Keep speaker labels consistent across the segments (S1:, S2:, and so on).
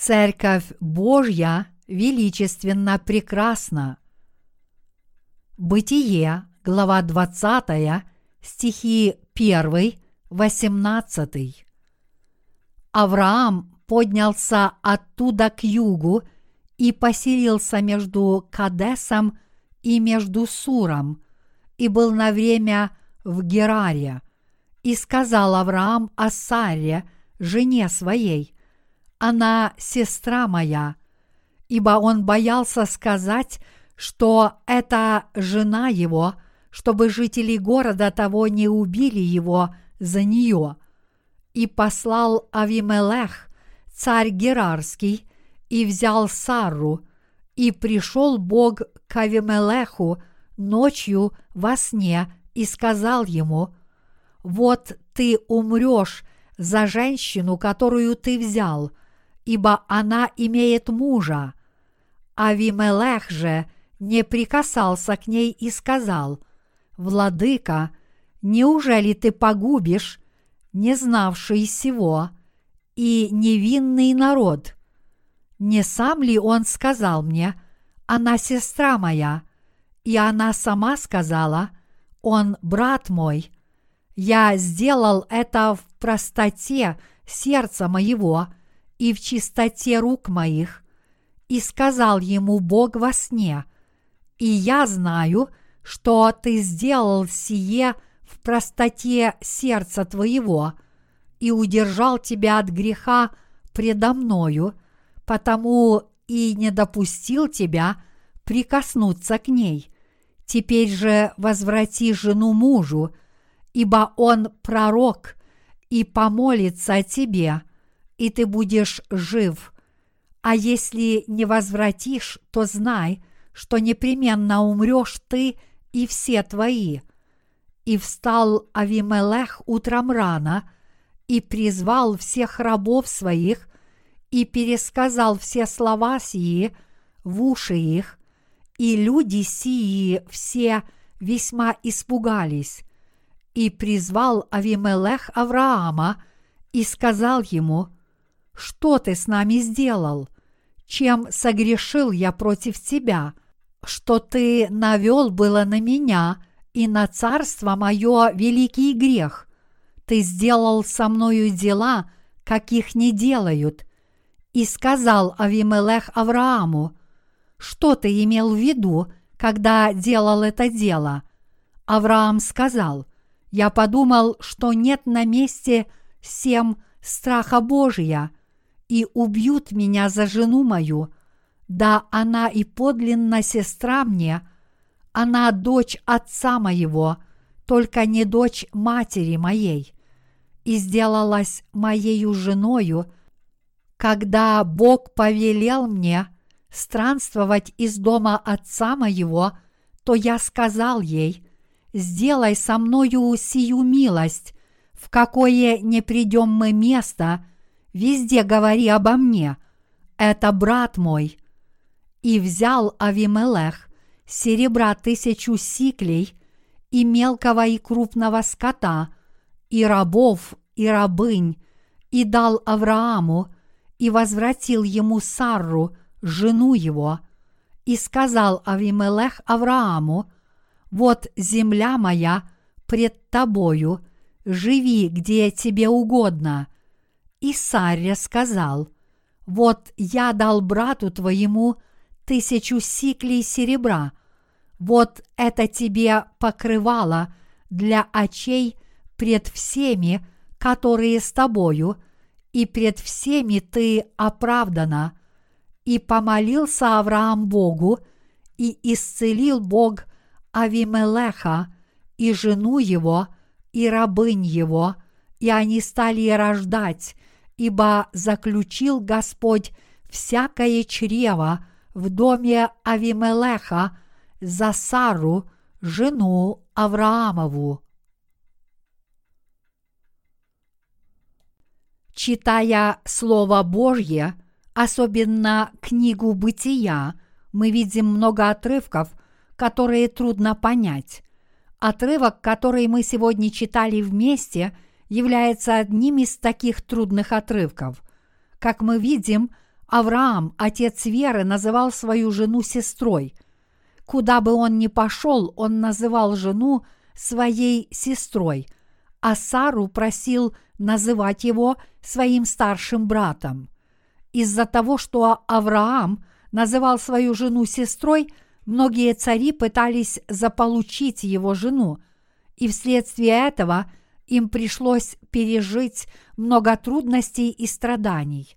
S1: Церковь Божья величественно прекрасна. Бытие, глава 20, стихи 1, 18. Авраам поднялся оттуда к югу и поселился между Кадесом и между Суром, и был на время в Гераре. И сказал Авраам о Саре, жене своей, «Она сестра моя», ибо он боялся сказать, что это жена его, чтобы жители города того не убили его за нее. И послал Авимелех, царь Герарский, и взял Сару, и пришел Бог к Авимелеху ночью во сне и сказал ему, «Вот ты умрешь за женщину, которую ты взял, ибо она имеет мужа». Авимелех же не прикасался к ней и сказал, «Владыка, неужели ты погубишь, не знавший сего, и невинный народ?» Не сам ли он сказал мне, она сестра моя, и она сама сказала, он брат мой. Я сделал это в простоте сердца моего и в чистоте рук моих, и сказал ему Бог во сне, и я знаю, что ты сделал сие в простоте сердца твоего и удержал тебя от греха предо мною – потому и не допустил тебя прикоснуться к ней. Теперь же возврати жену мужу, ибо он пророк и помолится о тебе, и ты будешь жив. А если не возвратишь, то знай, что непременно умрешь ты и все твои. И встал Авимелех утром рано и призвал всех рабов своих и пересказал все слова сии в уши их, и люди сии все весьма испугались. И призвал Авимелех Авраама и сказал ему, «Что ты с нами сделал? Чем согрешил я против тебя, что ты навел было на меня и на царство мое великий грех? Ты сделал со мною дела, каких не делают, и сказал Авимелех Аврааму, что ты имел в виду, когда делал это дело? Авраам сказал, я подумал, что нет на месте всем страха Божия, и убьют меня за жену мою. Да она и подлинно сестра мне, она дочь отца моего, только не дочь матери моей, и сделалась моею женою – когда Бог повелел мне странствовать из дома отца моего, то я сказал ей, сделай со мною сию милость, в какое не придем мы место, везде говори обо мне, это брат мой. И взял Авимелех серебра тысячу сиклей и мелкого и крупного скота, и рабов, и рабынь, и дал Аврааму, и возвратил ему Сарру, жену его, и сказал Авимелех Аврааму, «Вот земля моя пред тобою, живи, где тебе угодно». И Сарре сказал, «Вот я дал брату твоему тысячу сиклей серебра, вот это тебе покрывало для очей пред всеми, которые с тобою – и пред всеми ты оправдана. И помолился Авраам Богу, и исцелил Бог Авимелеха и жену его, и рабынь его, и они стали рождать, ибо заключил Господь всякое чрево в доме Авимелеха за Сару, жену Авраамову. Читая Слово Божье, особенно книгу Бытия, мы видим много отрывков, которые трудно понять. Отрывок, который мы сегодня читали вместе, является одним из таких трудных отрывков. Как мы видим, Авраам, отец веры, называл свою жену сестрой. Куда бы он ни пошел, он называл жену своей сестрой, а Сару просил называть его своим старшим братом. Из-за того, что Авраам называл свою жену сестрой, многие цари пытались заполучить его жену, и вследствие этого им пришлось пережить много трудностей и страданий.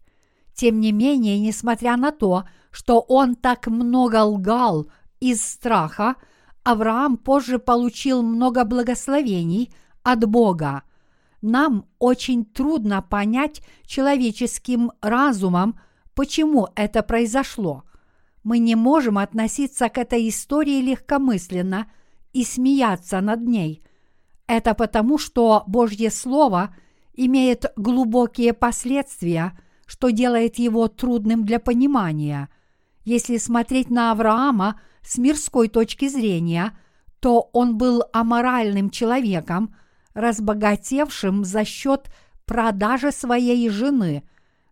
S1: Тем не менее, несмотря на то, что он так много лгал из страха, Авраам позже получил много благословений от Бога. Нам очень трудно понять человеческим разумом, почему это произошло. Мы не можем относиться к этой истории легкомысленно и смеяться над ней. Это потому, что Божье Слово имеет глубокие последствия – что делает его трудным для понимания. Если смотреть на Авраама с мирской точки зрения, то он был аморальным человеком, разбогатевшим за счет продажи своей жены,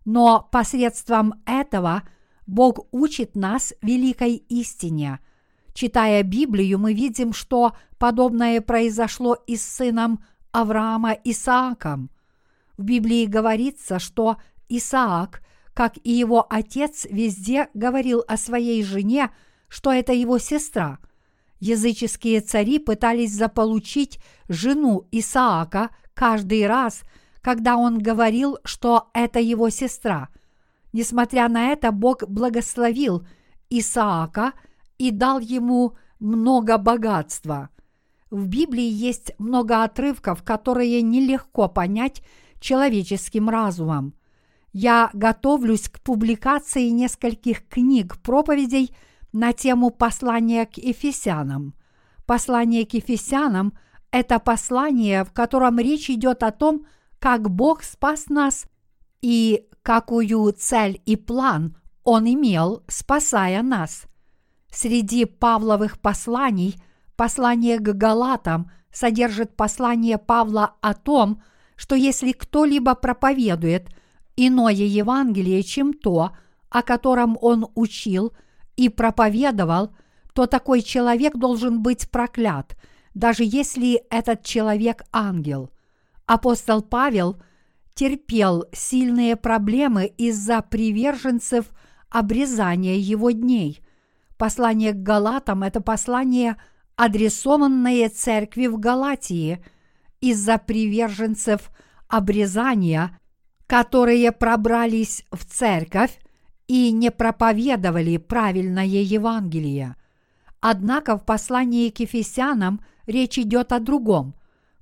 S1: но посредством этого Бог учит нас великой истине. Читая Библию, мы видим, что подобное произошло и с сыном Авраама Исааком. В Библии говорится, что Исаак, как и его отец, везде говорил о своей жене, что это его сестра. Языческие цари пытались заполучить жену Исаака каждый раз, когда он говорил, что это его сестра. Несмотря на это, Бог благословил Исаака и дал ему много богатства. В Библии есть много отрывков, которые нелегко понять человеческим разумом я готовлюсь к публикации нескольких книг проповедей на тему послания к Ефесянам. Послание к Ефесянам – это послание, в котором речь идет о том, как Бог спас нас и какую цель и план Он имел, спасая нас. Среди Павловых посланий послание к Галатам содержит послание Павла о том, что если кто-либо проповедует – иное Евангелие, чем то, о котором он учил и проповедовал, то такой человек должен быть проклят, даже если этот человек ангел. Апостол Павел терпел сильные проблемы из-за приверженцев обрезания его дней. Послание к Галатам – это послание, адресованное церкви в Галатии из-за приверженцев обрезания которые пробрались в церковь и не проповедовали правильное Евангелие. Однако в послании к Ефесянам речь идет о другом.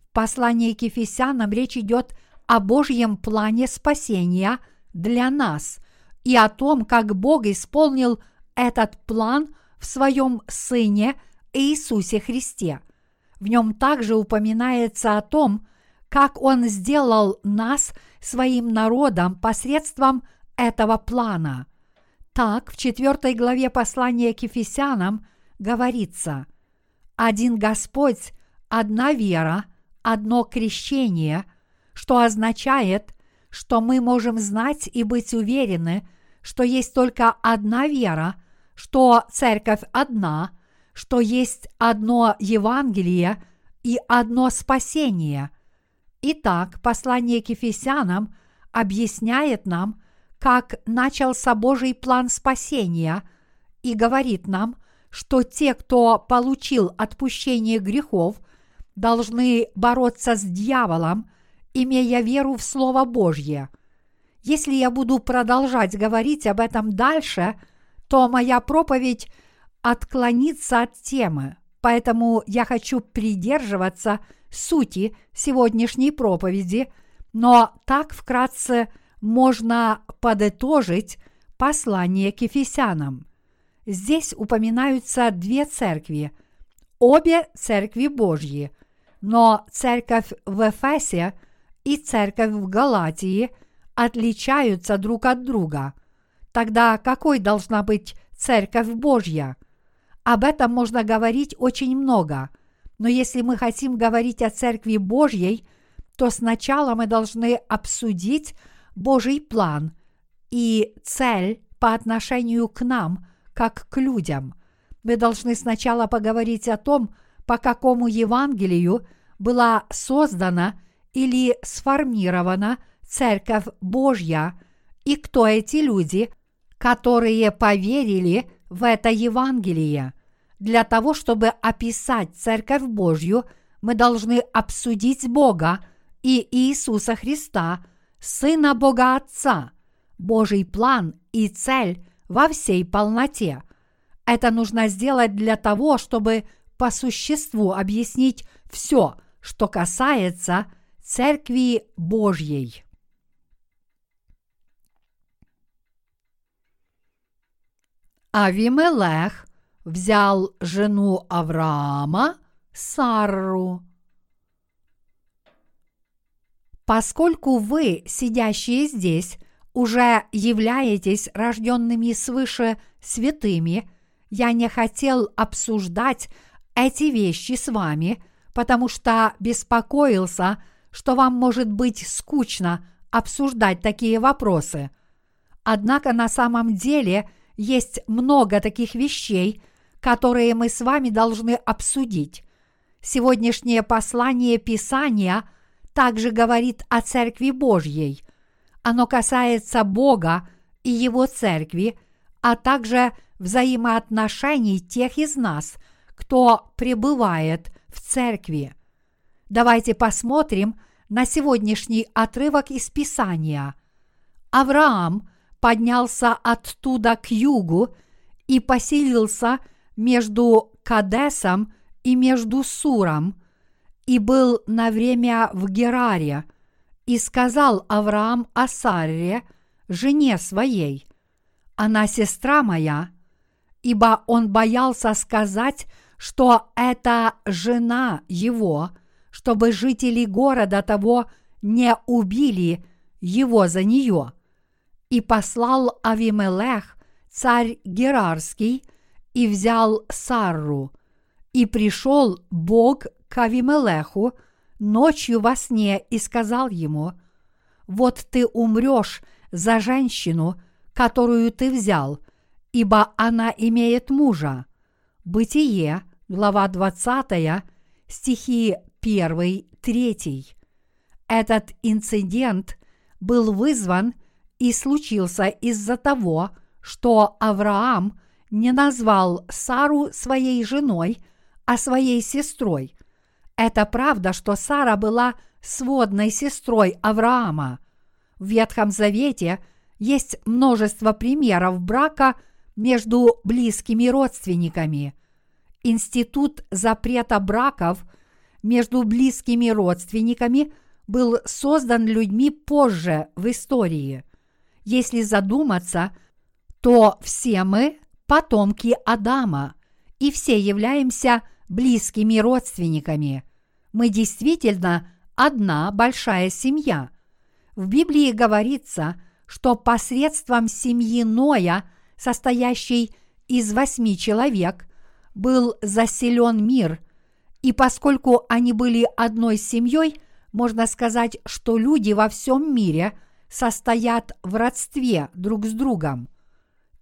S1: В послании к Ефесянам речь идет о Божьем плане спасения для нас и о том, как Бог исполнил этот план в своем Сыне Иисусе Христе. В нем также упоминается о том, как Он сделал нас своим народом посредством этого плана. Так, в четвертой главе послания к Ефесянам говорится «Один Господь, одна вера, одно крещение», что означает, что мы можем знать и быть уверены, что есть только одна вера, что церковь одна, что есть одно Евангелие и одно спасение – Итак, послание к Ефесянам объясняет нам, как начался Божий план спасения и говорит нам, что те, кто получил отпущение грехов, должны бороться с дьяволом, имея веру в Слово Божье. Если я буду продолжать говорить об этом дальше, то моя проповедь отклонится от темы, поэтому я хочу придерживаться – сути сегодняшней проповеди, но так вкратце можно подытожить послание к Ефесянам. Здесь упоминаются две церкви, обе церкви Божьи, но церковь в Эфесе и церковь в Галатии отличаются друг от друга. Тогда какой должна быть церковь Божья? Об этом можно говорить очень много, но если мы хотим говорить о Церкви Божьей, то сначала мы должны обсудить Божий план и цель по отношению к нам, как к людям. Мы должны сначала поговорить о том, по какому Евангелию была создана или сформирована Церковь Божья и кто эти люди, которые поверили в это Евангелие. Для того, чтобы описать Церковь Божью, мы должны обсудить Бога и Иисуса Христа, Сына Бога Отца, Божий план и цель во всей полноте. Это нужно сделать для того, чтобы по существу объяснить все, что касается Церкви Божьей. Авимелех взял жену Авраама, Сарру. Поскольку вы, сидящие здесь, уже являетесь рожденными свыше святыми, я не хотел обсуждать эти вещи с вами, потому что беспокоился, что вам может быть скучно обсуждать такие вопросы. Однако на самом деле – есть много таких вещей, которые мы с вами должны обсудить. Сегодняшнее послание Писания также говорит о Церкви Божьей. Оно касается Бога и Его Церкви, а также взаимоотношений тех из нас, кто пребывает в Церкви. Давайте посмотрим на сегодняшний отрывок из Писания. Авраам – поднялся оттуда к югу и поселился между Кадесом и между Суром, и был на время в Гераре, и сказал Авраам о Сарре, жене своей, «Она сестра моя», ибо он боялся сказать, что это жена его, чтобы жители города того не убили его за нее – и послал Авимелех, царь Герарский, и взял Сарру. И пришел Бог к Авимелеху ночью во сне и сказал ему, «Вот ты умрешь за женщину, которую ты взял, ибо она имеет мужа». Бытие, глава 20, стихи 1-3. Этот инцидент был вызван – и случился из-за того, что Авраам не назвал Сару своей женой, а своей сестрой. Это правда, что Сара была сводной сестрой Авраама. В Ветхом Завете есть множество примеров брака между близкими родственниками. Институт запрета браков между близкими родственниками был создан людьми позже в истории. Если задуматься, то все мы потомки Адама, и все являемся близкими родственниками. Мы действительно одна большая семья. В Библии говорится, что посредством семьи Ноя, состоящей из восьми человек, был заселен мир, и поскольку они были одной семьей, можно сказать, что люди во всем мире – состоят в родстве друг с другом.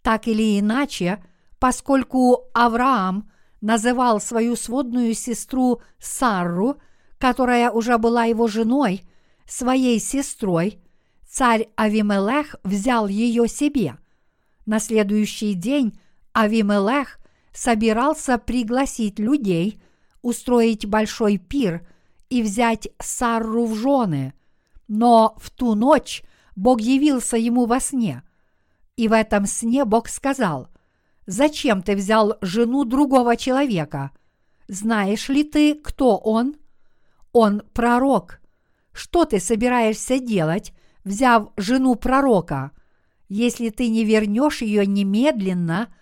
S1: Так или иначе, поскольку Авраам называл свою сводную сестру Сарру, которая уже была его женой, своей сестрой, царь Авимелех взял ее себе. На следующий день Авимелех собирался пригласить людей, устроить большой пир и взять Сарру в жены. Но в ту ночь Бог явился ему во сне. И в этом сне Бог сказал, «Зачем ты взял жену другого человека? Знаешь ли ты, кто он? Он пророк. Что ты собираешься делать, взяв жену пророка? Если ты не вернешь ее немедленно,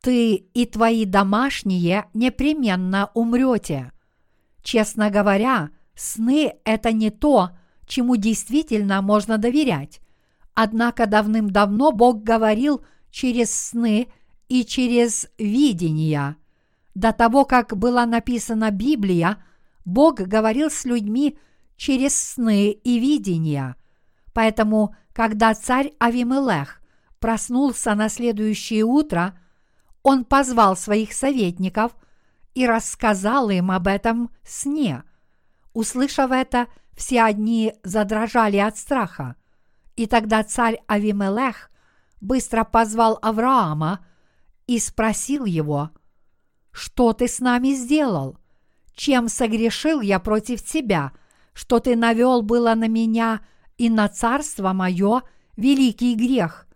S1: ты и твои домашние непременно умрете. Честно говоря, сны – это не то, чему действительно можно доверять. Однако давным-давно Бог говорил через сны и через видения. До того, как была написана Библия, Бог говорил с людьми через сны и видения. Поэтому, когда царь Авимелех проснулся на следующее утро, он позвал своих советников и рассказал им об этом сне. Услышав это, все одни задрожали от страха. И тогда царь Авимелех быстро позвал Авраама и спросил его, «Что ты с нами сделал? Чем согрешил я против тебя, что ты навел было на меня и на царство мое великий грех?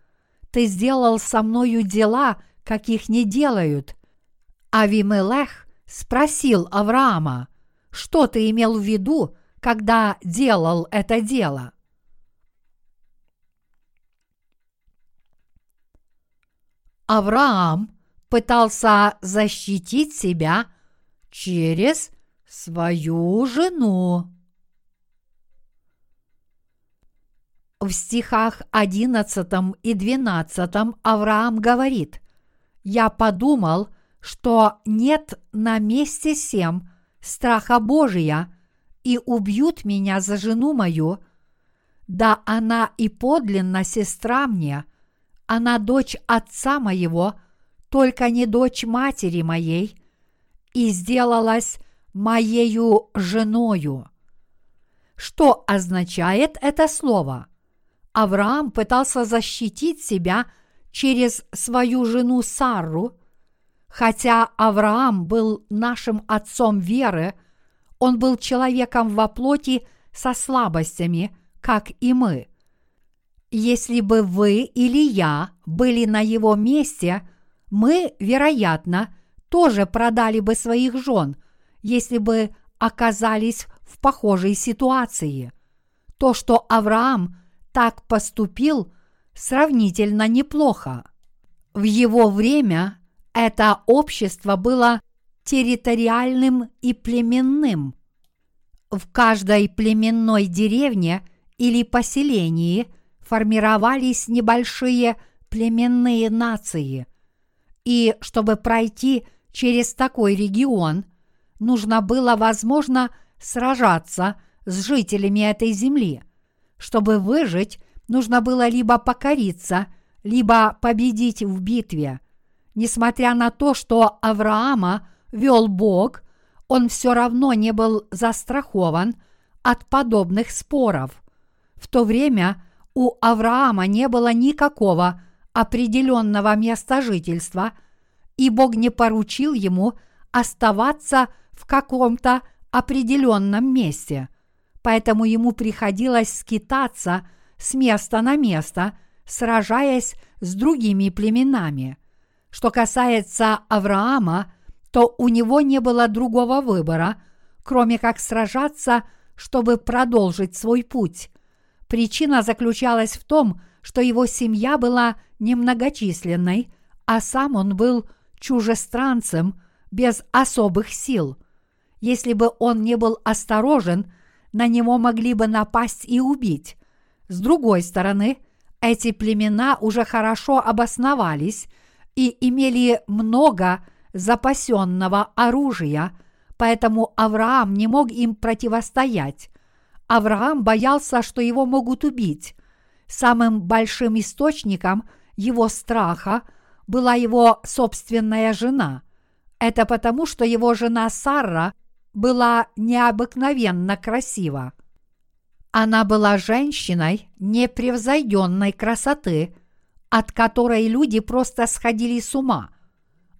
S1: Ты сделал со мною дела, каких не делают». Авимелех спросил Авраама, что ты имел в виду, когда делал это дело? Авраам пытался защитить себя через свою жену. В стихах 11 и 12 Авраам говорит, «Я подумал, что нет на месте сем страха Божия, и убьют меня за жену мою, да она и подлинно сестра мне, она дочь отца моего, только не дочь матери моей, и сделалась моею женою. Что означает это слово? Авраам пытался защитить себя через свою жену Сарру, хотя Авраам был нашим отцом веры, он был человеком во плоти со слабостями, как и мы. Если бы вы или я были на его месте, мы, вероятно, тоже продали бы своих жен, если бы оказались в похожей ситуации. То, что Авраам так поступил, сравнительно неплохо. В его время это общество было территориальным и племенным. В каждой племенной деревне или поселении формировались небольшие племенные нации. И чтобы пройти через такой регион, нужно было, возможно, сражаться с жителями этой земли. Чтобы выжить, нужно было либо покориться, либо победить в битве. Несмотря на то, что Авраама вел Бог, он все равно не был застрахован от подобных споров. В то время у Авраама не было никакого определенного места жительства, и Бог не поручил ему оставаться в каком-то определенном месте. Поэтому ему приходилось скитаться с места на место, сражаясь с другими племенами. Что касается Авраама, то у него не было другого выбора, кроме как сражаться, чтобы продолжить свой путь. Причина заключалась в том, что его семья была немногочисленной, а сам он был чужестранцем без особых сил. Если бы он не был осторожен, на него могли бы напасть и убить. С другой стороны, эти племена уже хорошо обосновались и имели много запасенного оружия, поэтому Авраам не мог им противостоять. Авраам боялся, что его могут убить. Самым большим источником его страха была его собственная жена. Это потому, что его жена Сара была необыкновенно красива. Она была женщиной непревзойденной красоты, от которой люди просто сходили с ума.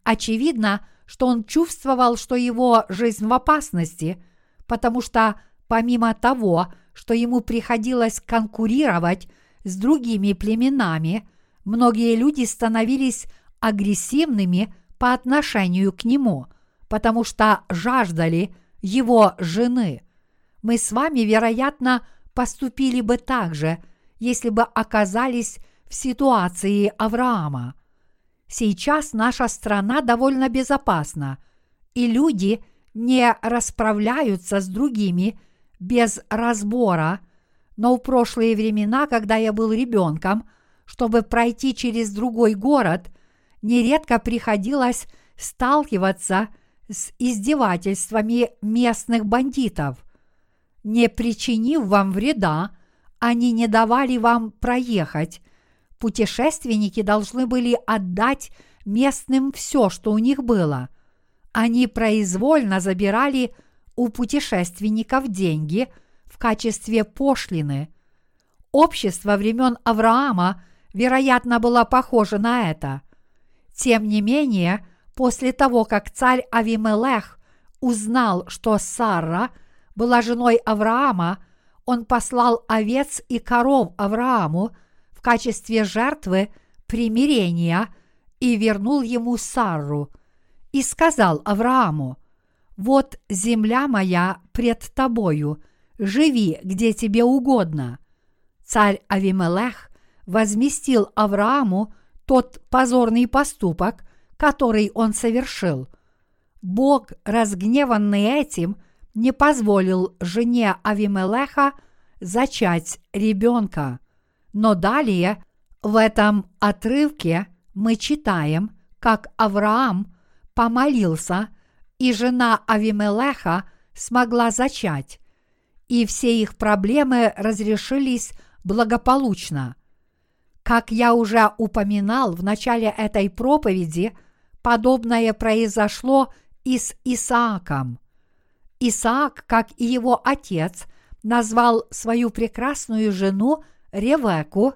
S1: Очевидно, что он чувствовал, что его жизнь в опасности, потому что помимо того, что ему приходилось конкурировать с другими племенами, многие люди становились агрессивными по отношению к нему, потому что жаждали его жены. Мы с вами, вероятно, поступили бы так же, если бы оказались в ситуации Авраама. Сейчас наша страна довольно безопасна, и люди не расправляются с другими без разбора, но в прошлые времена, когда я был ребенком, чтобы пройти через другой город, нередко приходилось сталкиваться с издевательствами местных бандитов. Не причинив вам вреда, они не давали вам проехать, Путешественники должны были отдать местным все, что у них было. Они произвольно забирали у путешественников деньги в качестве пошлины. Общество времен Авраама, вероятно, было похоже на это. Тем не менее, после того, как царь Авимелех узнал, что Сара была женой Авраама, он послал овец и коров Аврааму качестве жертвы примирения и вернул ему Сарру и сказал Аврааму, «Вот земля моя пред тобою, живи, где тебе угодно». Царь Авимелех возместил Аврааму тот позорный поступок, который он совершил. Бог, разгневанный этим, не позволил жене Авимелеха зачать ребенка. Но далее в этом отрывке мы читаем, как Авраам помолился, и жена Авимелеха смогла зачать, и все их проблемы разрешились благополучно. Как я уже упоминал в начале этой проповеди, подобное произошло и с Исааком. Исаак, как и его отец, назвал свою прекрасную жену Ревеку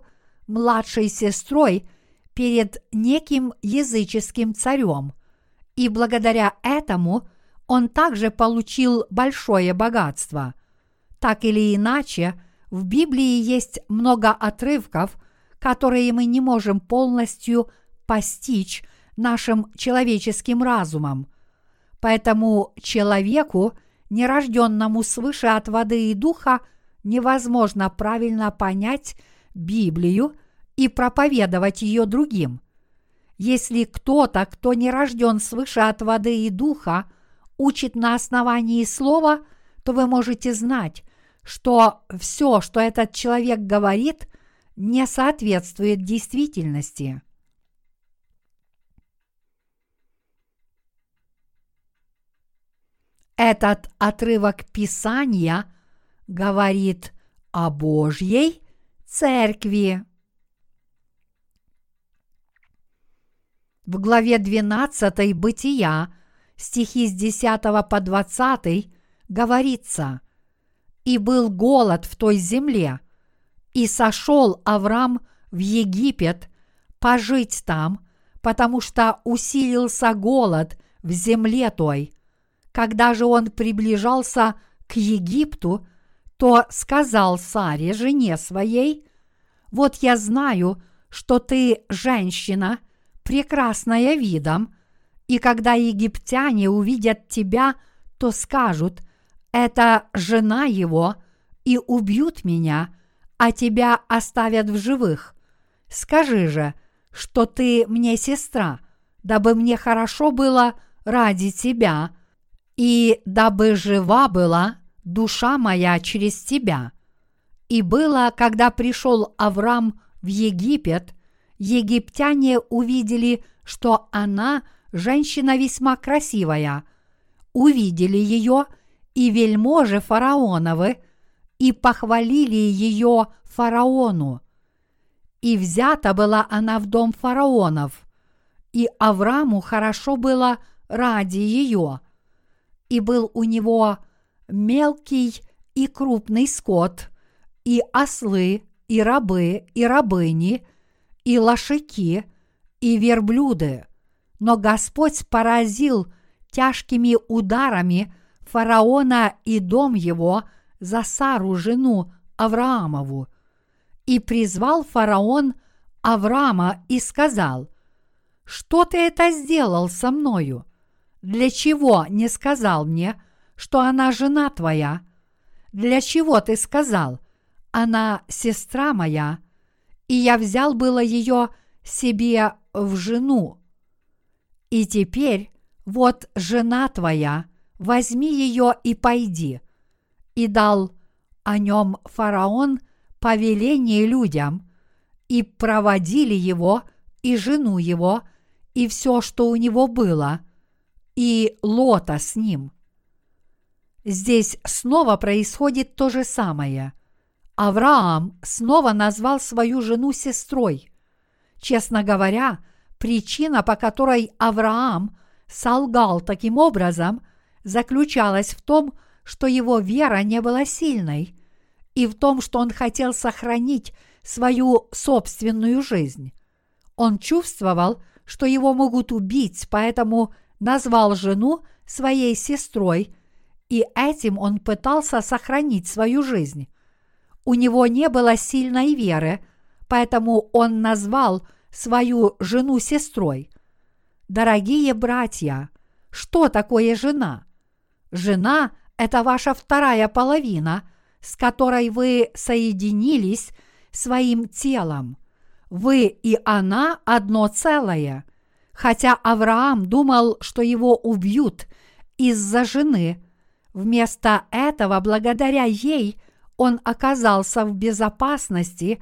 S1: младшей сестрой перед неким языческим царем, и благодаря этому он также получил большое богатство. Так или иначе, в Библии есть много отрывков, которые мы не можем полностью постичь нашим человеческим разумом. Поэтому человеку, нерожденному свыше от воды и духа, невозможно правильно понять Библию и проповедовать ее другим. Если кто-то, кто не рожден свыше от воды и духа, учит на основании слова, то вы можете знать, что все, что этот человек говорит, не соответствует действительности. Этот отрывок Писания говорит о Божьей Церкви. В главе 12 Бытия, стихи с 10 по 20 говорится «И был голод в той земле, и сошел Авраам в Египет пожить там, потому что усилился голод в земле той. Когда же он приближался к Египту, то сказал Саре, жене своей, «Вот я знаю, что ты женщина, прекрасная видом, и когда египтяне увидят тебя, то скажут, это жена его, и убьют меня, а тебя оставят в живых. Скажи же, что ты мне сестра, дабы мне хорошо было ради тебя, и дабы жива была душа моя через тебя. И было, когда пришел Авраам в Египет, египтяне увидели, что она женщина весьма красивая, увидели ее и вельможи фараоновы – и похвалили ее фараону. И взята была она в дом фараонов, и Аврааму хорошо было ради ее. И был у него мелкий и крупный скот, и ослы, и рабы, и рабыни, и лошаки, и верблюды. Но Господь поразил тяжкими ударами фараона и дом его – за Сару, жену Авраамову. И призвал фараон Авраама и сказал, «Что ты это сделал со мною? Для чего не сказал мне, что она жена твоя? Для чего ты сказал, она сестра моя, и я взял было ее себе в жену? И теперь вот жена твоя, возьми ее и пойди» и дал о нем фараон повеление людям, и проводили его, и жену его, и все, что у него было, и Лота с ним. Здесь снова происходит то же самое. Авраам снова назвал свою жену сестрой. Честно говоря, причина, по которой Авраам солгал таким образом, заключалась в том, что его вера не была сильной, и в том, что он хотел сохранить свою собственную жизнь. Он чувствовал, что его могут убить, поэтому назвал жену своей сестрой, и этим он пытался сохранить свою жизнь. У него не было сильной веры, поэтому он назвал свою жену сестрой. Дорогие братья, что такое жена? Жена – это ваша вторая половина, с которой вы соединились своим телом. Вы и она одно целое. Хотя Авраам думал, что его убьют из-за жены, вместо этого, благодаря ей, он оказался в безопасности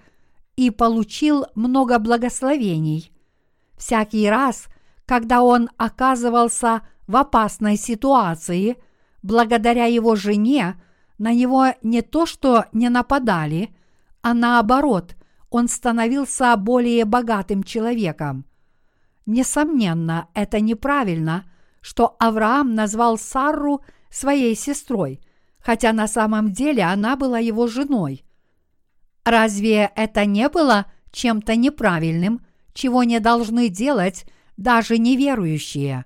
S1: и получил много благословений. Всякий раз, когда он оказывался в опасной ситуации, благодаря его жене, на него не то что не нападали, а наоборот, он становился более богатым человеком. Несомненно, это неправильно, что Авраам назвал Сарру своей сестрой – хотя на самом деле она была его женой. Разве это не было чем-то неправильным, чего не должны делать даже неверующие?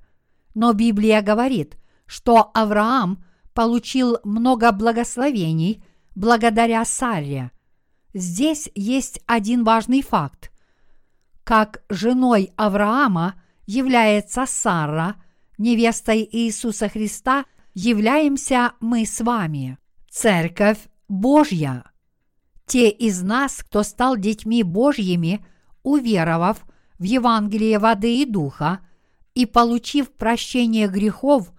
S1: Но Библия говорит, что Авраам получил много благословений благодаря Саре. Здесь есть один важный факт. Как женой Авраама является Сара, невестой Иисуса Христа – являемся мы с вами, Церковь Божья. Те из нас, кто стал детьми Божьими, уверовав в Евангелие воды и духа и получив прощение грехов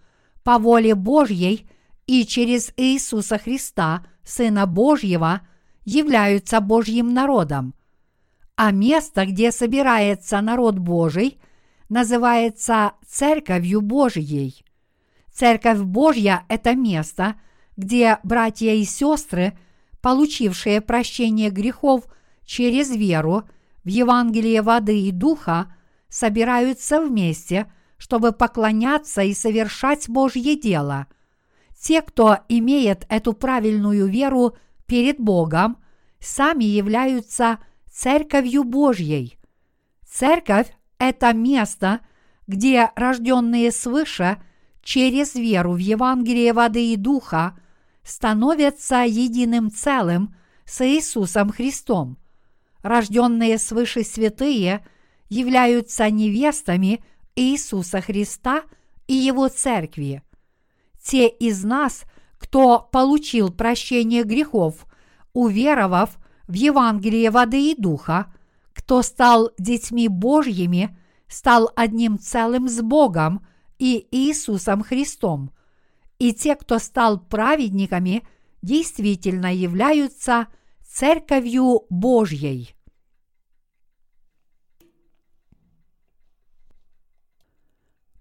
S1: по воле Божьей и через Иисуса Христа, Сына Божьего, являются Божьим народом. А место, где собирается народ Божий, называется Церковью Божьей. Церковь Божья – это место, где братья и сестры, получившие прощение грехов через веру в Евангелие воды и духа, собираются вместе, чтобы поклоняться и совершать Божье дело. Те, кто имеет эту правильную веру перед Богом, сами являются Церковью Божьей. Церковь – это место, где рожденные свыше – через веру в Евангелие воды и духа становятся единым целым с Иисусом Христом. Рожденные свыше святые являются невестами Иисуса Христа и Его Церкви. Те из нас, кто получил прощение грехов, уверовав в Евангелие воды и духа, кто стал детьми Божьими, стал одним целым с Богом – и Иисусом Христом. И те, кто стал праведниками, действительно являются Церковью Божьей.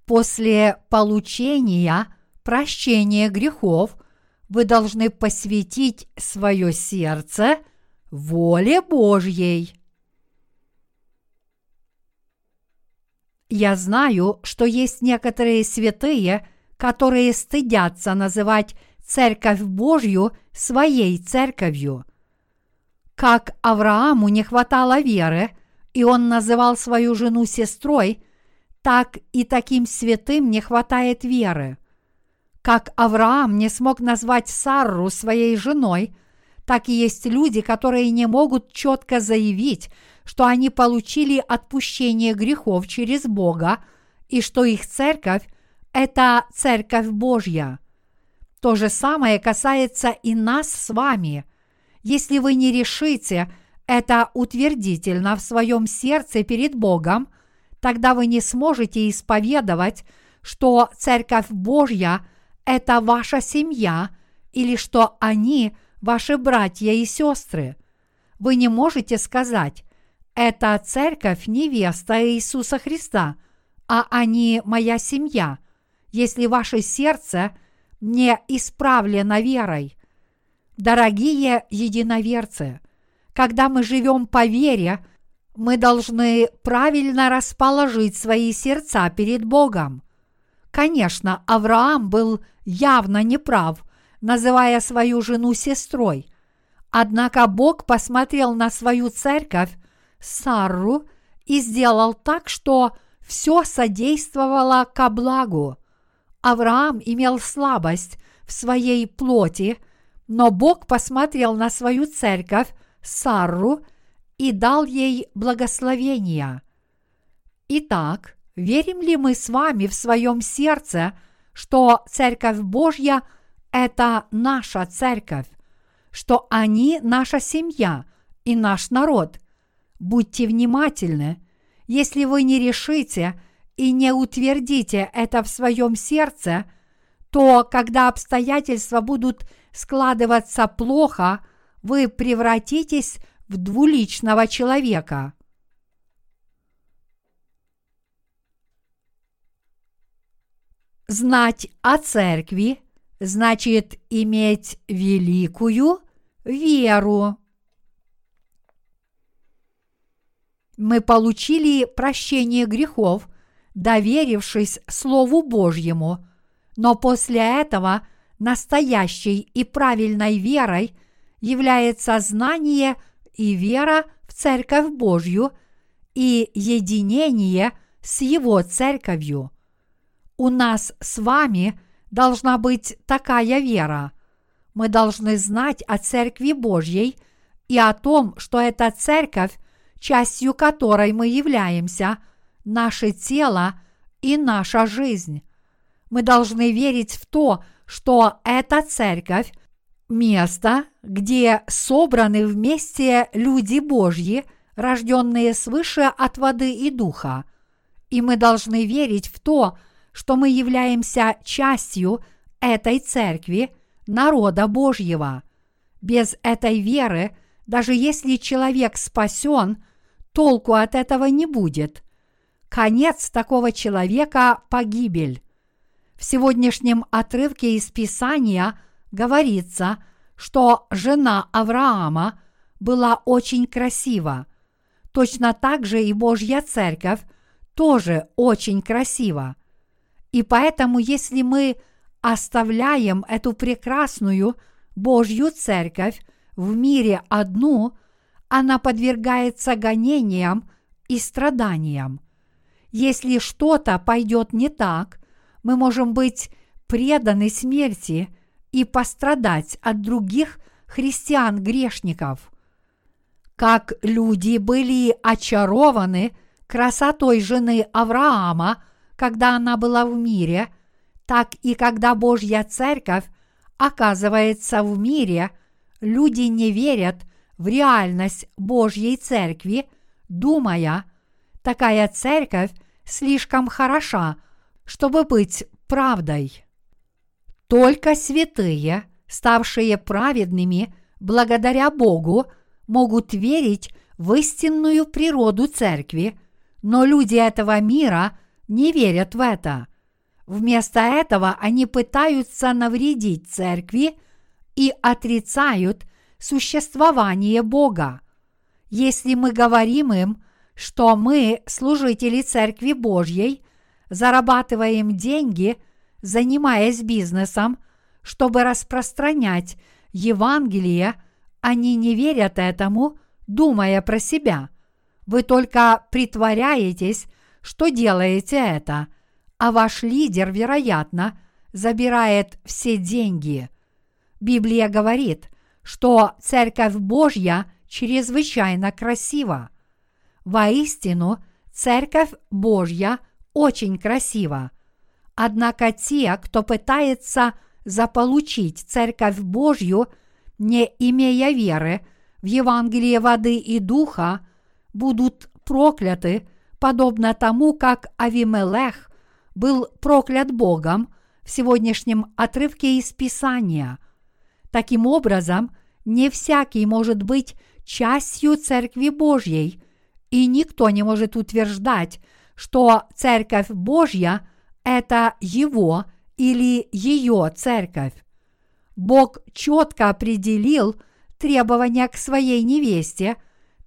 S1: После получения прощения грехов вы должны посвятить свое сердце воле Божьей. Я знаю, что есть некоторые святые, которые стыдятся называть Церковь Божью своей церковью. Как Аврааму не хватало веры, и он называл свою жену сестрой, так и таким святым не хватает веры. Как Авраам не смог назвать Сарру своей женой, так и есть люди, которые не могут четко заявить, что они получили отпущение грехов через Бога и что их церковь – это церковь Божья. То же самое касается и нас с вами. Если вы не решите это утвердительно в своем сердце перед Богом, тогда вы не сможете исповедовать, что Церковь Божья – это ваша семья или что они – ваши братья и сестры. Вы не можете сказать это церковь невеста Иисуса Христа, а они моя семья, если ваше сердце не исправлено верой. Дорогие единоверцы, когда мы живем по вере, мы должны правильно расположить свои сердца перед Богом. Конечно, Авраам был явно неправ, называя свою жену сестрой. Однако Бог посмотрел на свою церковь, Сарру, и сделал так, что все содействовало ко благу. Авраам имел слабость в своей плоти, но Бог посмотрел на свою церковь, Сарру, и дал ей благословение. Итак, верим ли мы с вами в своем сердце, что Церковь Божья – это наша церковь, что они – наша семья и наш народ? Будьте внимательны. Если вы не решите и не утвердите это в своем сердце, то, когда обстоятельства будут складываться плохо, вы превратитесь в двуличного человека. Знать о церкви значит иметь великую веру. Мы получили прощение грехов, доверившись Слову Божьему, но после этого настоящей и правильной верой является знание – и вера в Церковь Божью и единение с Его Церковью. У нас с вами должна быть такая вера. Мы должны знать о Церкви Божьей и о том, что эта Церковь, частью которой мы являемся, наше тело и наша жизнь. Мы должны верить в то, что эта Церковь место, где собраны вместе люди Божьи, рожденные свыше от воды и духа. И мы должны верить в то, что мы являемся частью этой церкви, народа Божьего. Без этой веры, даже если человек спасен, толку от этого не будет. Конец такого человека – погибель. В сегодняшнем отрывке из Писания – говорится, что жена Авраама была очень красива. Точно так же и Божья Церковь тоже очень красива. И поэтому, если мы оставляем эту прекрасную Божью Церковь в мире одну, она подвергается гонениям и страданиям. Если что-то пойдет не так, мы можем быть преданы смерти и пострадать от других христиан-грешников. Как люди были очарованы красотой жены Авраама, когда она была в мире, так и когда Божья Церковь оказывается в мире, люди не верят в реальность Божьей Церкви, думая, такая церковь слишком хороша, чтобы быть правдой. Только святые, ставшие праведными благодаря Богу, могут верить в истинную природу церкви, но люди этого мира не верят в это. Вместо этого они пытаются навредить церкви и отрицают существование Бога. Если мы говорим им, что мы, служители Церкви Божьей, зарабатываем деньги – занимаясь бизнесом, чтобы распространять Евангелие, они не верят этому, думая про себя. Вы только притворяетесь, что делаете это, а ваш лидер, вероятно, забирает все деньги. Библия говорит, что Церковь Божья чрезвычайно красива. Воистину, Церковь Божья очень красива – Однако те, кто пытается заполучить Церковь Божью, не имея веры в Евангелие воды и духа, будут прокляты, подобно тому, как Авимелех был проклят Богом в сегодняшнем отрывке из Писания. Таким образом, не всякий может быть частью Церкви Божьей, и никто не может утверждать, что Церковь Божья – это его или ее церковь. Бог четко определил требования к своей невесте,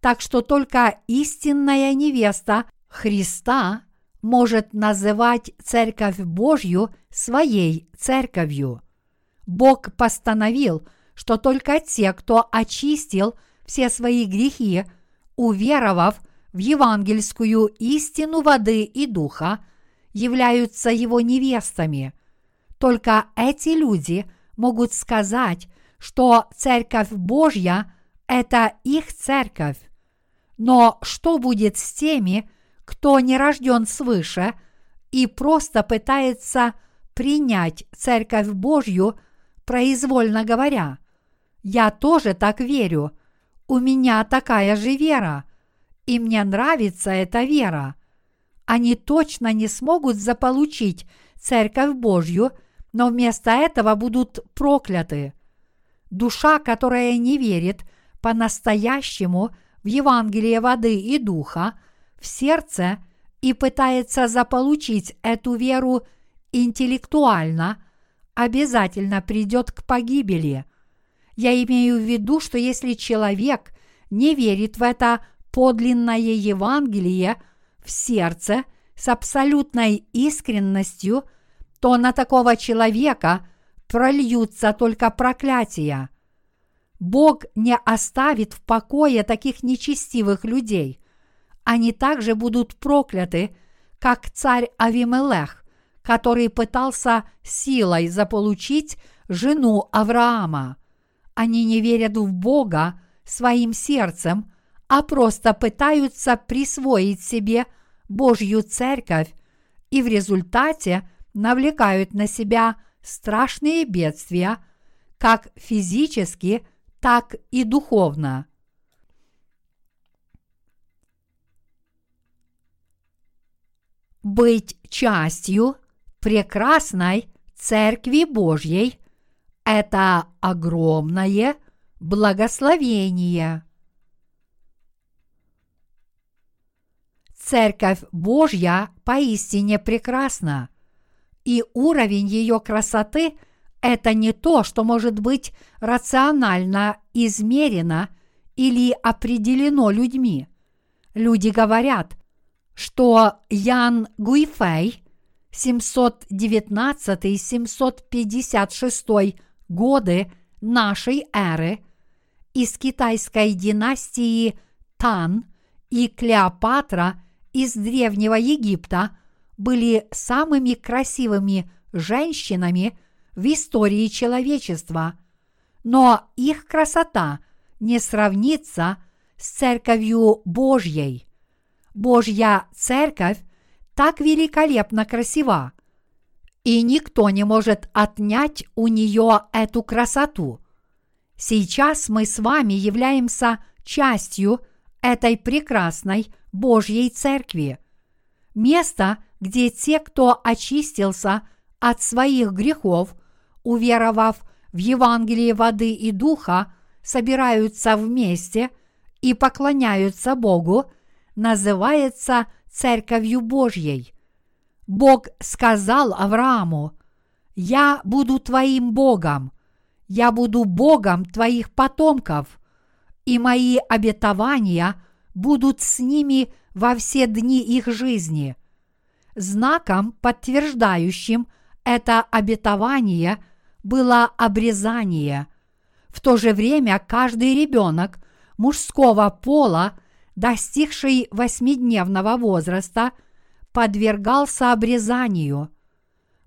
S1: Так что только истинная невеста Христа может называть Церковь Божью своей церковью. Бог постановил, что только те, кто очистил все свои грехи, уверовав в евангельскую истину воды и духа, являются его невестами. Только эти люди могут сказать, что Церковь Божья – это их церковь. Но что будет с теми, кто не рожден свыше и просто пытается принять Церковь Божью, произвольно говоря? Я тоже так верю. У меня такая же вера. И мне нравится эта вера. Они точно не смогут заполучить Церковь Божью, но вместо этого будут прокляты. Душа, которая не верит по-настоящему в Евангелие воды и духа в сердце и пытается заполучить эту веру интеллектуально, обязательно придет к погибели. Я имею в виду, что если человек не верит в это подлинное Евангелие в сердце с абсолютной искренностью, то на такого человека прольются только проклятия. Бог не оставит в покое таких нечестивых людей. Они также будут прокляты, как царь Авимелех, который пытался силой заполучить жену Авраама. Они не верят в Бога своим сердцем, а просто пытаются присвоить себе Божью церковь и в результате навлекают на себя страшные бедствия, как физически, так и духовно. Быть частью прекрасной Церкви Божьей – это огромное благословение. Церковь Божья поистине прекрасна и уровень ее красоты – это не то, что может быть рационально измерено или определено людьми. Люди говорят, что Ян Гуйфей 719-756 годы нашей эры из китайской династии Тан и Клеопатра из Древнего Египта – были самыми красивыми женщинами в истории человечества, но их красота не сравнится с Церковью Божьей. Божья Церковь так великолепно красива, и никто не может отнять у нее эту красоту. Сейчас мы с вами являемся частью этой прекрасной Божьей Церкви. Место, где те, кто очистился от своих грехов, уверовав в Евангелие воды и духа, собираются вместе и поклоняются Богу, называется Церковью Божьей. Бог сказал Аврааму, «Я буду твоим Богом, я буду Богом твоих потомков, и мои обетования будут с ними во все дни их жизни». Знаком, подтверждающим это обетование, было обрезание. В то же время каждый ребенок мужского пола, достигший восьмидневного возраста, подвергался обрезанию.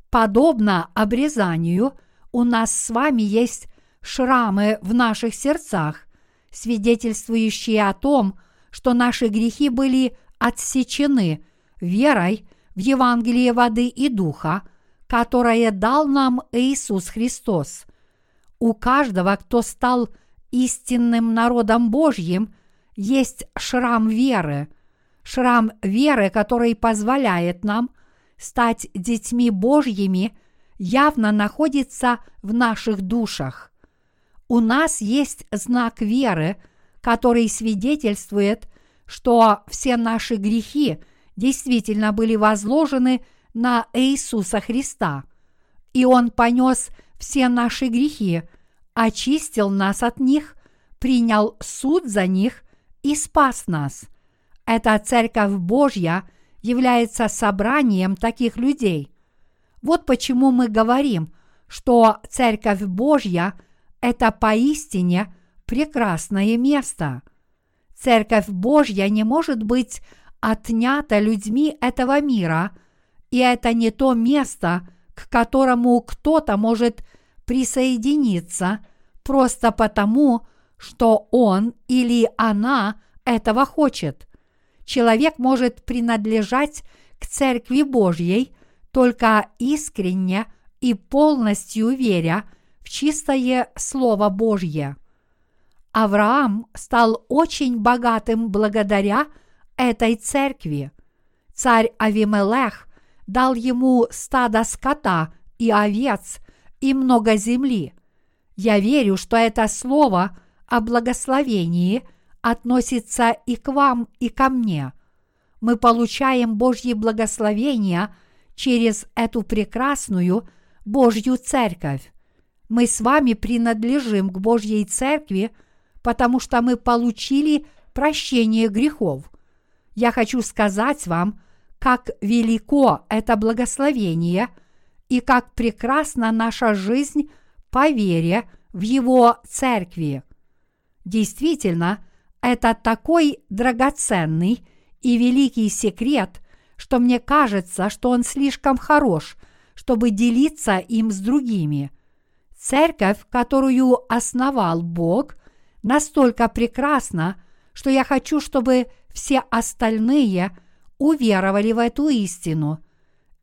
S1: Подобно обрезанию, у нас с вами есть шрамы в наших сердцах, свидетельствующие о том, что наши грехи были отсечены верой в Евангелие воды и духа, которое дал нам Иисус Христос. У каждого, кто стал истинным народом Божьим, есть шрам веры, шрам веры, который позволяет нам стать детьми Божьими, явно находится в наших душах. У нас есть знак веры, который свидетельствует, что все наши грехи – действительно были возложены на Иисуса Христа, и Он понес все наши грехи, очистил нас от них, принял суд за них и спас нас. Эта Церковь Божья является собранием таких людей. Вот почему мы говорим, что Церковь Божья – это поистине прекрасное место. Церковь Божья не может быть отнята людьми этого мира, и это не то место, к которому кто-то может присоединиться просто потому, что он или она этого хочет. Человек может принадлежать к Церкви Божьей только искренне и полностью веря в чистое Слово Божье. Авраам стал очень богатым благодаря этой церкви. Царь Авимелех дал ему стадо скота и овец и много земли. Я верю, что это слово о благословении относится и к вам, и ко мне. Мы получаем Божьи благословения через эту прекрасную Божью церковь. Мы с вами принадлежим к Божьей церкви, потому что мы получили прощение грехов. Я хочу сказать вам, как велико это благословение и как прекрасна наша жизнь по вере в Его церкви. Действительно, это такой драгоценный и великий секрет, что мне кажется, что он слишком хорош, чтобы делиться им с другими. Церковь, которую основал Бог, настолько прекрасна, что я хочу, чтобы все остальные уверовали в эту истину.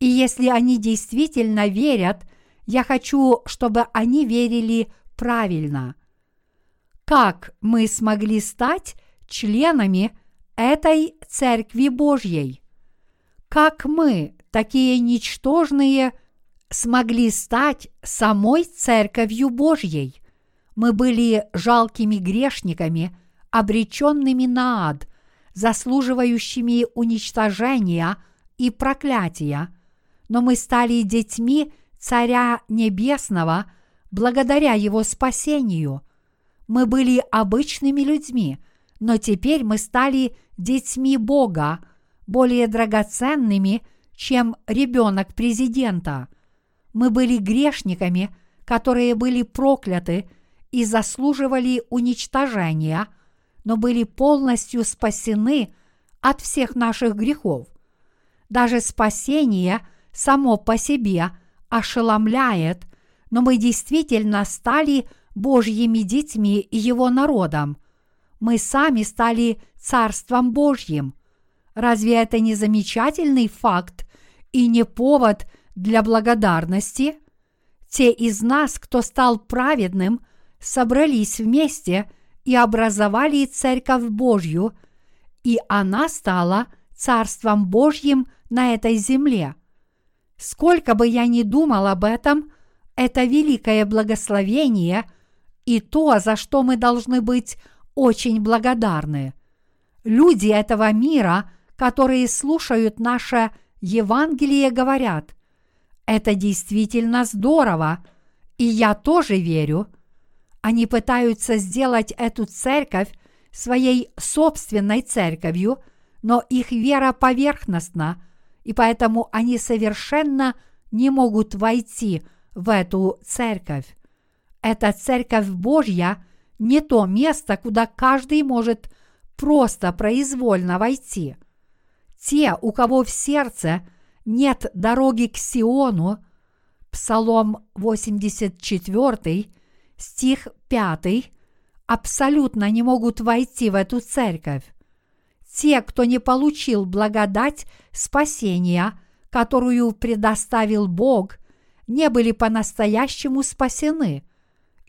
S1: И если они действительно верят, я хочу, чтобы они верили правильно. Как мы смогли стать членами этой Церкви Божьей? Как мы, такие ничтожные, смогли стать самой Церковью Божьей? Мы были жалкими грешниками, обреченными на ад, заслуживающими уничтожения и проклятия, но мы стали детьми Царя Небесного благодаря Его спасению. Мы были обычными людьми, но теперь мы стали детьми Бога, более драгоценными, чем ребенок президента. Мы были грешниками, которые были прокляты и заслуживали уничтожения, но были полностью спасены от всех наших грехов. Даже спасение само по себе ошеломляет, но мы действительно стали Божьими детьми и Его народом. Мы сами стали Царством Божьим. Разве это не замечательный факт и не повод для благодарности? Те из нас, кто стал праведным, собрались вместе и образовали Церковь Божью, и она стала Царством Божьим на этой земле – Сколько бы я ни думал об этом, это великое благословение и то, за что мы должны быть очень благодарны. Люди этого мира, которые слушают наше Евангелие, говорят, это действительно здорово, и я тоже верю. Они пытаются сделать эту церковь своей собственной церковью, но их вера поверхностна – и поэтому они совершенно не могут войти в эту церковь. Эта церковь Божья не то место, куда каждый может просто произвольно войти. Те, у кого в сердце нет дороги к Сиону, Псалом 84, стих 5, абсолютно не могут войти в эту церковь те, кто не получил благодать спасения, которую предоставил Бог, не были по-настоящему спасены,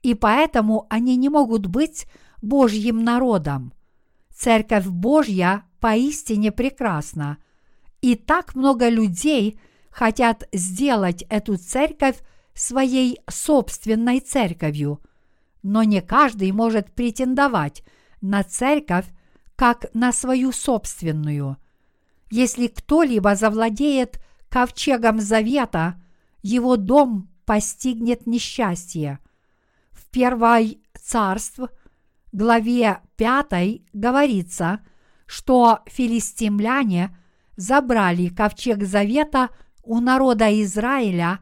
S1: и поэтому они не могут быть Божьим народом. Церковь Божья поистине прекрасна, и так много людей хотят сделать эту церковь своей собственной церковью, но не каждый может претендовать на церковь, как на свою собственную. Если кто-либо завладеет ковчегом завета, его дом постигнет несчастье. В первой царств, главе 5 говорится, что филистимляне забрали ковчег завета у народа Израиля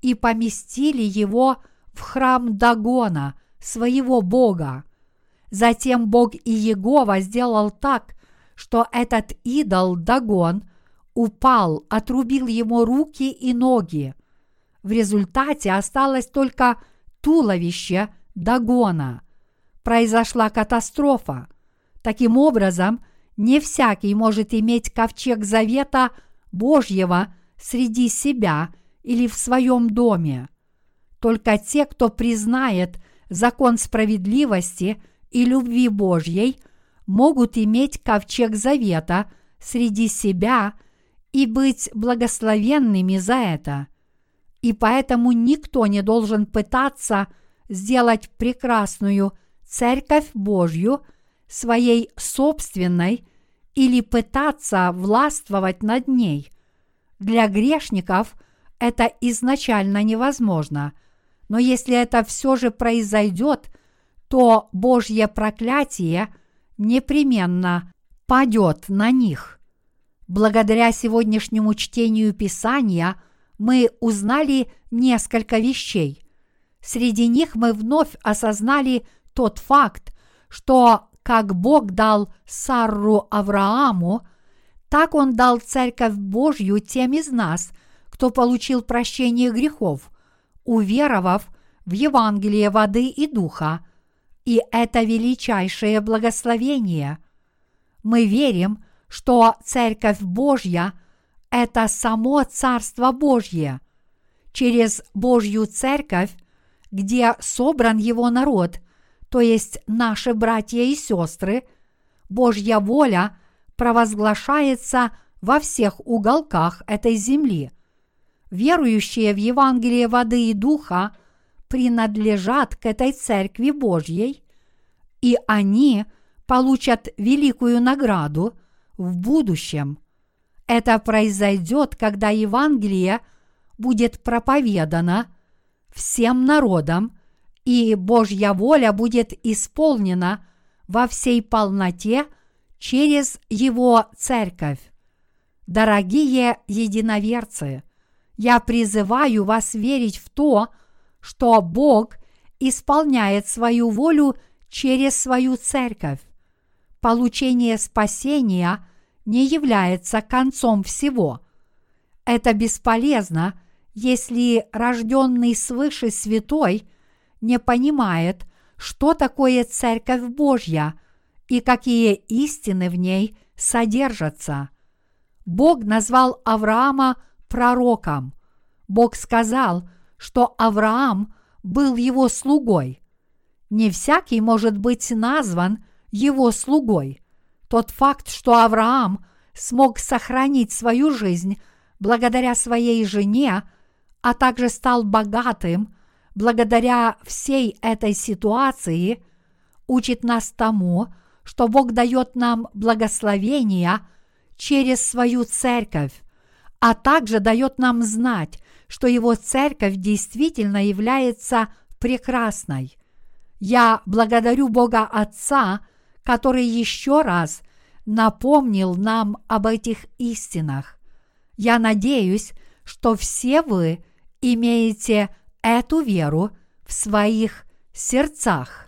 S1: и поместили его в храм Дагона, своего бога. Затем Бог Иегова сделал так, что этот идол Дагон упал, отрубил ему руки и ноги. В результате осталось только туловище Дагона. Произошла катастрофа. Таким образом, не всякий может иметь ковчег завета Божьего среди себя или в своем доме. Только те, кто признает закон справедливости и любви Божьей, могут иметь ковчег завета среди себя и быть благословенными за это. И поэтому никто не должен пытаться сделать прекрасную Церковь Божью своей собственной или пытаться властвовать над ней. Для грешников это изначально невозможно, но если это все же произойдет, то Божье проклятие непременно падет на них. Благодаря сегодняшнему чтению Писания мы узнали несколько вещей. Среди них мы вновь осознали тот факт, что как Бог дал Сарру Аврааму, так Он дал Церковь Божью тем из нас, кто получил прощение грехов, уверовав в Евангелие воды и духа, и это величайшее благословение. Мы верим, что Церковь Божья – это само Царство Божье. Через Божью Церковь, где собран Его народ, то есть наши братья и сестры, Божья воля провозглашается во всех уголках этой земли. Верующие в Евангелие воды и духа принадлежат к этой Церкви Божьей, и они получат великую награду в будущем. Это произойдет, когда Евангелие будет проповедано всем народам, и Божья воля будет исполнена во всей полноте через Его церковь. Дорогие единоверцы, я призываю вас верить в то, что Бог исполняет свою волю через свою церковь. Получение спасения не является концом всего. Это бесполезно, если рожденный свыше святой не понимает, что такое Церковь Божья и какие истины в ней содержатся. Бог назвал Авраама пророком. Бог сказал, что Авраам был его слугой. Не всякий может быть назван его слугой. Тот факт, что Авраам смог сохранить свою жизнь благодаря своей жене, а также стал богатым благодаря всей этой ситуации, учит нас тому, что Бог дает нам благословения через свою церковь, а также дает нам знать, что Его церковь действительно является прекрасной. Я благодарю Бога Отца, который еще раз напомнил нам об этих истинах. Я надеюсь, что все вы имеете эту веру в своих сердцах.